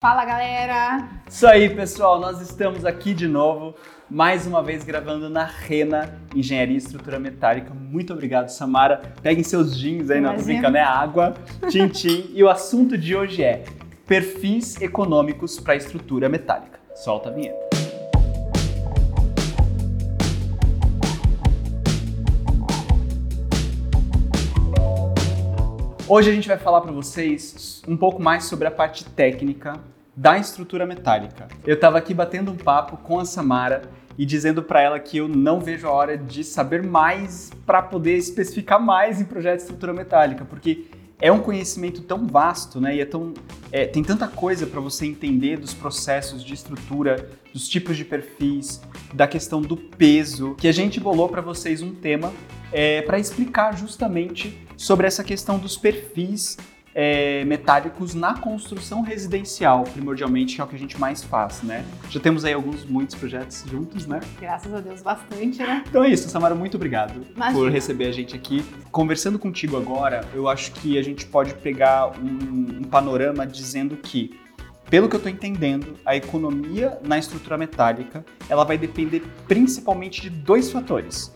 Fala galera! Isso aí, pessoal, nós estamos aqui de novo, mais uma vez gravando na Rena Engenharia e Estrutura Metálica. Muito obrigado, Samara. Peguem seus jeans aí, não tô brincando, é água, tintim. e o assunto de hoje é perfis econômicos para estrutura metálica. Solta a vinheta. Hoje a gente vai falar para vocês um pouco mais sobre a parte técnica da estrutura metálica. Eu estava aqui batendo um papo com a Samara e dizendo para ela que eu não vejo a hora de saber mais para poder especificar mais em projetos de estrutura metálica, porque é um conhecimento tão vasto, né? E é tão, é, tem tanta coisa para você entender dos processos de estrutura, dos tipos de perfis, da questão do peso, que a gente bolou para vocês um tema é, para explicar justamente sobre essa questão dos perfis é, metálicos na construção residencial, primordialmente, que é o que a gente mais faz, né? Já temos aí alguns, muitos projetos juntos, né? Graças a Deus, bastante, né? Então é isso, Samara, muito obrigado Imagina. por receber a gente aqui. Conversando contigo agora, eu acho que a gente pode pegar um, um panorama dizendo que pelo que eu estou entendendo, a economia na estrutura metálica ela vai depender principalmente de dois fatores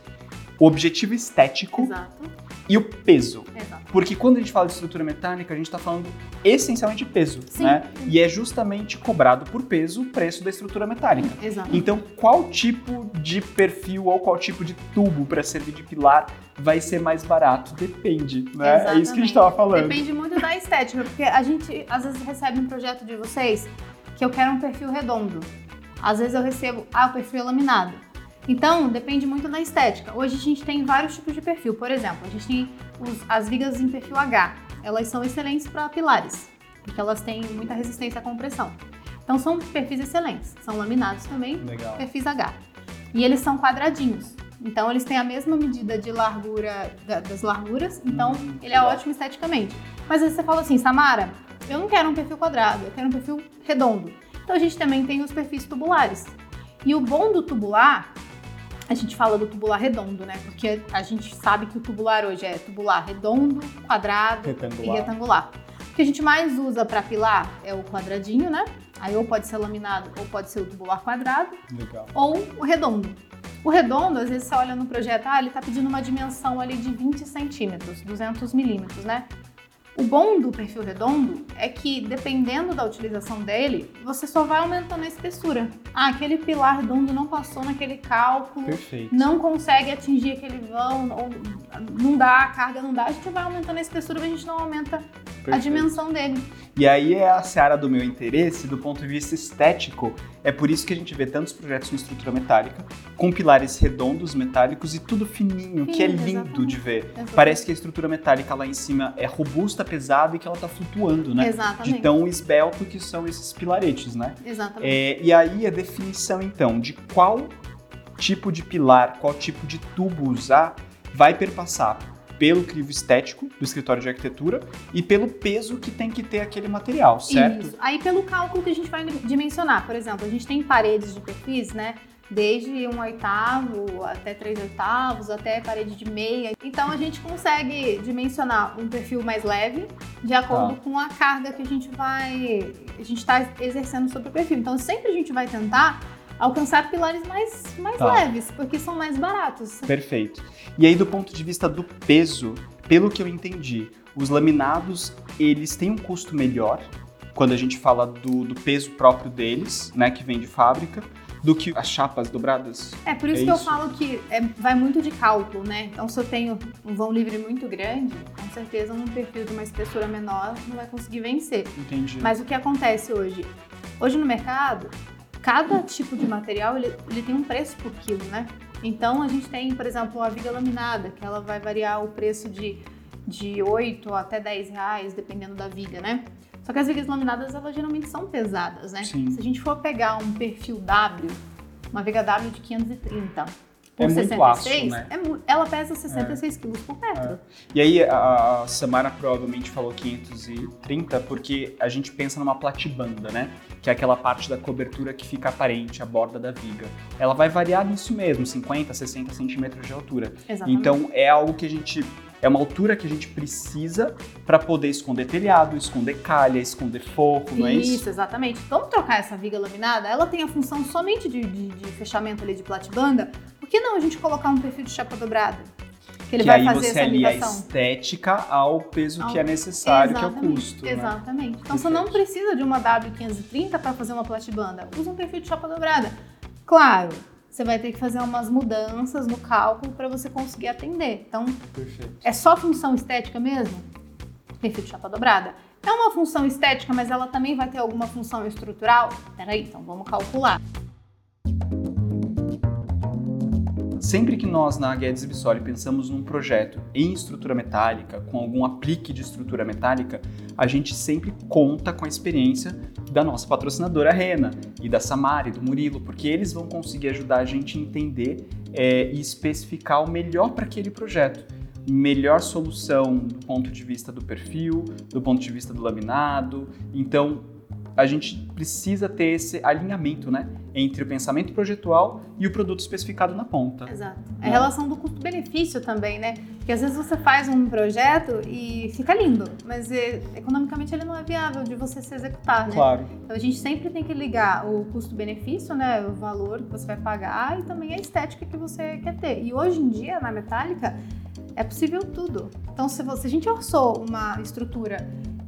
o objetivo estético Exato. E o peso. Exato. Porque quando a gente fala de estrutura mecânica, a gente está falando essencialmente de peso, Sim. né? E é justamente cobrado por peso o preço da estrutura metálica. Exato. Então, qual tipo de perfil ou qual tipo de tubo para servir de pilar vai ser mais barato? Depende, né? Exatamente. É isso que a gente estava falando. Depende muito da estética, porque a gente às vezes recebe um projeto de vocês que eu quero um perfil redondo. Às vezes eu recebo, ah, o perfil é laminado. Então, depende muito da estética. Hoje a gente tem vários tipos de perfil. Por exemplo, a gente tem os, as vigas em perfil H. Elas são excelentes para pilares, porque elas têm muita resistência à compressão. Então, são perfis excelentes. São laminados também, Legal. perfis H. E eles são quadradinhos. Então, eles têm a mesma medida de largura da, das larguras. Então, Hum, ele é legal. ótimo esteticamente. Mas vezes você fala assim, Samara, eu não quero um perfil quadrado, eu quero um perfil redondo. Então, a gente também tem os perfis tubulares. E o bom do tubular a gente fala do tubular redondo, né? Porque a gente sabe que o tubular hoje é tubular redondo, quadrado Retangular. e retangular. O que a gente mais usa para pilar é o quadradinho, né? Aí ou pode ser laminado ou pode ser o tubular quadrado Legal. ou o redondo. O redondo, às vezes você olha no projeto, ah, ele tá pedindo uma dimensão ali de 20 centímetros, 200 milímetros, né? O bom do perfil redondo é que, dependendo da utilização dele, você só vai aumentando a espessura. Ah, aquele pilar redondo não passou naquele cálculo, Perfeito. não consegue atingir aquele vão, ou não dá, a carga não dá, a gente vai aumentando a espessura, mas a gente não aumenta a Perfeito. dimensão dele. E aí é a seara do meu interesse do ponto de vista estético. É por isso que a gente vê tantos projetos com estrutura metálica, com pilares redondos metálicos e tudo fininho, que é lindo exatamente. de ver. Exatamente. Parece que a estrutura metálica lá em cima é robusta, pesada e que ela tá flutuando, né? Exatamente. De tão esbelto que são esses pilaretes, né? Exatamente. É, e aí a definição, então, de qual tipo de pilar, qual tipo de tubo usar, vai perpassar pelo crivo estético do escritório de arquitetura e pelo peso que tem que ter aquele material, certo? Isso. Aí pelo cálculo que a gente vai dimensionar, por exemplo, a gente tem paredes de perfis, né? Desde um oitavo até três oitavos, até parede de meia. Então a gente consegue dimensionar um perfil mais leve de acordo Tá. com a carga que a gente vai. A gente está exercendo sobre o perfil. Então sempre a gente vai tentar alcançar pilares mais, mais Tá. leves, porque são mais baratos. Perfeito. E aí, do ponto de vista do peso, pelo que eu entendi, os laminados eles têm um custo melhor quando a gente fala do, do peso próprio deles, né, que vem de fábrica, do que as chapas dobradas. É por isso É que eu isso. falo que é, vai muito de cálculo, né? Então, se eu tenho um vão livre muito grande, com certeza um perfil de uma espessura menor não vai conseguir vencer. Entendi. Mas o que acontece hoje? Hoje no mercado, cada tipo de material ele, ele tem um preço por quilo, né? Então, a gente tem, por exemplo, a viga laminada, que ela vai variar o preço de, de 8 até 10 reais, dependendo da viga, né? Só que as vigas laminadas, elas geralmente são pesadas, né? Sim. Se a gente for pegar um perfil W, uma viga W de 530 por É muito 66, aço, né? é ela pesa 66 quilos por metro. E aí a a Samara provavelmente falou 530 porque a gente pensa numa platibanda, né? Que é aquela parte da cobertura que fica aparente, a borda da viga. Ela vai variar nisso mesmo, 50, 60 centímetros de altura. Exatamente. Então é algo que a gente É uma altura que a gente precisa para poder esconder telhado, esconder calha, esconder forro, não é isso? Isso, exatamente. Vamos trocar essa viga laminada? Ela tem a função somente de, de- de fechamento ali de platibanda. Por que não a gente colocar um perfil de chapa dobrada? Que ele que vai aí fazer você essa alia a limitação. estética ao peso Ao- que é necessário, que é o Exatamente, custo. né? Exatamente. Então você não precisa de uma W530 para fazer uma platibanda. Usa um perfil de chapa dobrada. Claro, você vai ter que fazer umas mudanças no cálculo para você conseguir atender. Então, Perfeito. é só função estética mesmo? Perfil de chapa dobrada. É uma função estética, mas ela também vai ter alguma função estrutural? Peraí, então vamos calcular. Sempre que nós na Guedes Bissoli pensamos num projeto em estrutura metálica, com algum aplique de estrutura metálica, a gente sempre conta com a experiência da nossa patrocinadora Rena e da Samara e do Murilo, porque eles vão conseguir ajudar a gente a entender é, e especificar o melhor para aquele projeto. Melhor solução do ponto de vista do perfil, do ponto de vista do laminado. Então, a gente precisa ter esse alinhamento, né? Entre o pensamento projetual e o produto especificado na ponta. Exato. É a relação do custo-benefício também, né? Porque às vezes você faz um projeto e fica lindo, mas eh, economicamente ele não é viável de você se executar, né? Claro. Então a gente sempre tem que ligar o custo-benefício, né? O valor que você vai pagar e também a estética que você quer ter. E hoje em dia, na metálica, é possível tudo. Então, se, você, se a gente orçou uma estrutura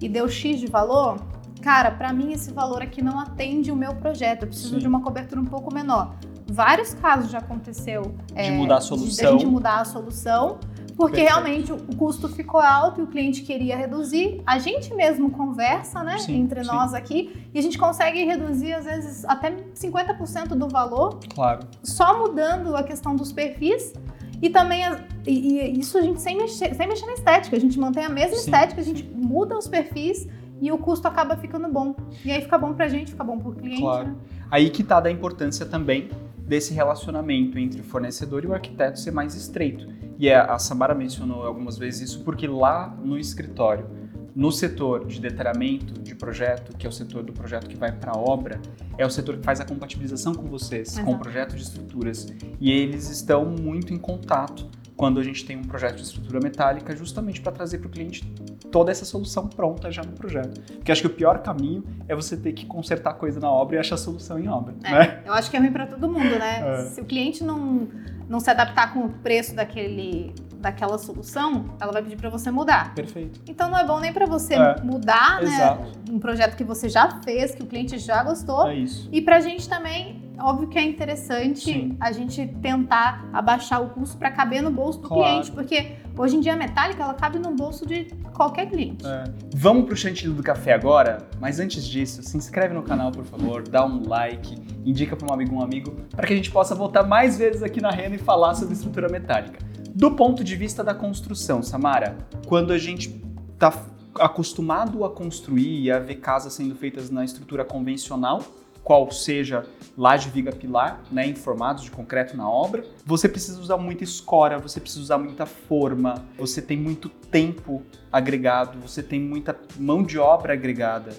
e deu X de valor, cara, para mim esse valor aqui não atende o meu projeto. Eu preciso Sim. de uma cobertura um pouco menor. Vários casos já aconteceu De mudar a de- solução. Da gente mudar a solução, porque Perfeito. realmente o custo ficou alto e o cliente queria reduzir. A gente mesmo conversa, né, Sim, entre sim. nós aqui, e a gente consegue reduzir às vezes até 50% do valor, Claro. só mudando a questão dos perfis. E também, as- e, e isso a gente sem mexer, sem mexer na estética, a gente mantém a mesma Sim, estética, a gente muda os perfis e o custo acaba ficando bom. E aí fica bom pra gente, fica bom pro cliente, Claro. né? Aí que está da importância também desse relacionamento entre o fornecedor e o arquiteto ser mais estreito. E a a Samara mencionou algumas vezes isso porque lá no escritório, no setor de detalhamento de projeto, que é o setor do projeto que vai para a obra, é o setor que faz a compatibilização com vocês, com o Exato. projeto de estruturas. E eles estão muito em contato quando a gente tem um projeto de estrutura metálica, justamente para trazer para o cliente toda essa solução pronta já no projeto. Porque acho que o pior caminho é você ter que consertar coisa na obra e achar solução em obra, É, né? Eu acho que é ruim pra todo mundo, né? É. Se o cliente não, não se adaptar com o preço daquele, daquela solução, ela vai pedir pra você mudar. Perfeito. Então não é bom nem pra você É, mudar, né? Um projeto que você já fez, que o cliente já gostou. É isso. E pra gente também, óbvio que é interessante Sim. a gente tentar abaixar o custo pra caber no bolso do Claro. cliente, porque hoje em dia a metálica ela cabe no bolso de qualquer cliente. É. Vamos pro chantilly do café agora, mas antes disso, se inscreve no canal, por favor, dá um like, indica para um amigo um amigo, para que a gente possa voltar mais vezes aqui na Rena e falar sobre estrutura metálica. Do ponto de vista da construção, Samara, quando a gente tá acostumado a construir e a ver casas sendo feitas na estrutura convencional, qual seja laje, viga, pilar, né, em formatos de concreto na obra, você precisa usar muita escora, você precisa usar muita forma, você tem muito tempo agregado, você tem muita mão de obra agregada.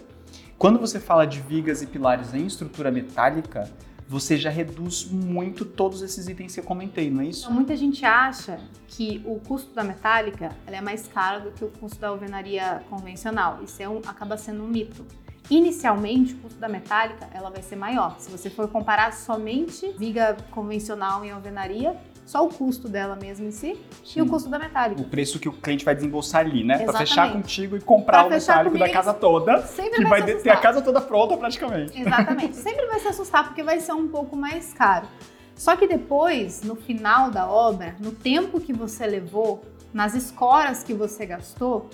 Quando você fala de vigas e pilares em estrutura metálica, você já reduz muito todos esses itens que eu comentei, não é isso? Então, muita gente acha que o custo da metálica é mais caro do que o custo da alvenaria convencional. Isso é um- acaba sendo um mito. Inicialmente, o custo da metálica ela vai ser maior. Se você for comparar somente viga convencional em alvenaria, só o custo dela mesmo em si e o custo da metálica. O preço que o cliente vai desembolsar ali, né? Para fechar contigo e comprar Pra o metálico da casa toda, Sempre que vai, vai ter a casa toda pronta praticamente. Exatamente. Sempre vai se assustar porque vai ser um pouco mais caro. Só que depois, no final da obra, no tempo que você levou, nas escoras que você gastou,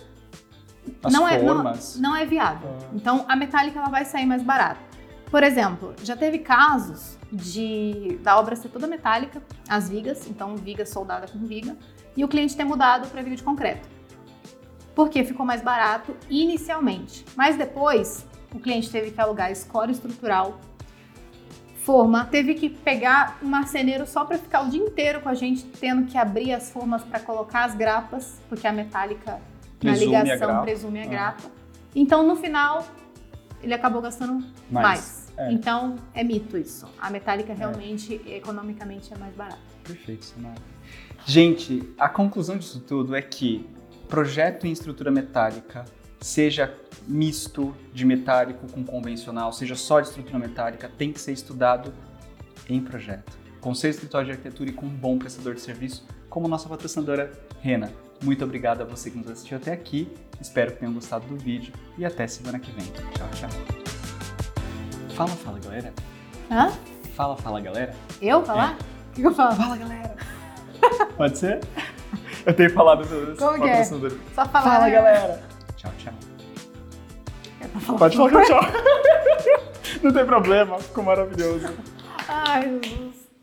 As não, é, não, formas. não é viável. Ah. Então a metálica ela vai sair mais barata. Por exemplo, já teve casos de da obra ser toda metálica, as vigas, então viga soldada com viga, e o cliente ter mudado para viga de concreto. Porque ficou mais barato inicialmente. Mas depois, o cliente teve que alugar escora estrutural, forma, teve que pegar um marceneiro só para ficar o dia inteiro com a gente, tendo que abrir as formas para colocar as grapas, porque a metálica Presume a ligação presume a Ah. grapa. Então, no final, ele acabou gastando Mais, mais. é. Então, é mito isso. A metálica realmente, economicamente, é mais barata. Perfeito, Samara. Gente, a conclusão disso tudo é que projeto em estrutura metálica, seja misto de metálico com convencional, seja só de estrutura metálica, tem que ser estudado em projeto. Com seu escritório de arquitetura e com um bom prestador de serviço, como nossa patrocinadora Rena. Muito obrigado a você que nos assistiu até aqui. Espero que tenham gostado do vídeo e até semana que vem. Tchau, tchau. Fala, fala, galera. Hã? Fala, fala, galera. Eu falar? O que, que eu falo? Fala, galera. Pode ser? Eu tenho falado dos Como que é? Só falar. Fala, né? galera. Tchau, tchau. É falar. Pode falar tchau. Não tem problema, ficou maravilhoso. Ai, Jesus.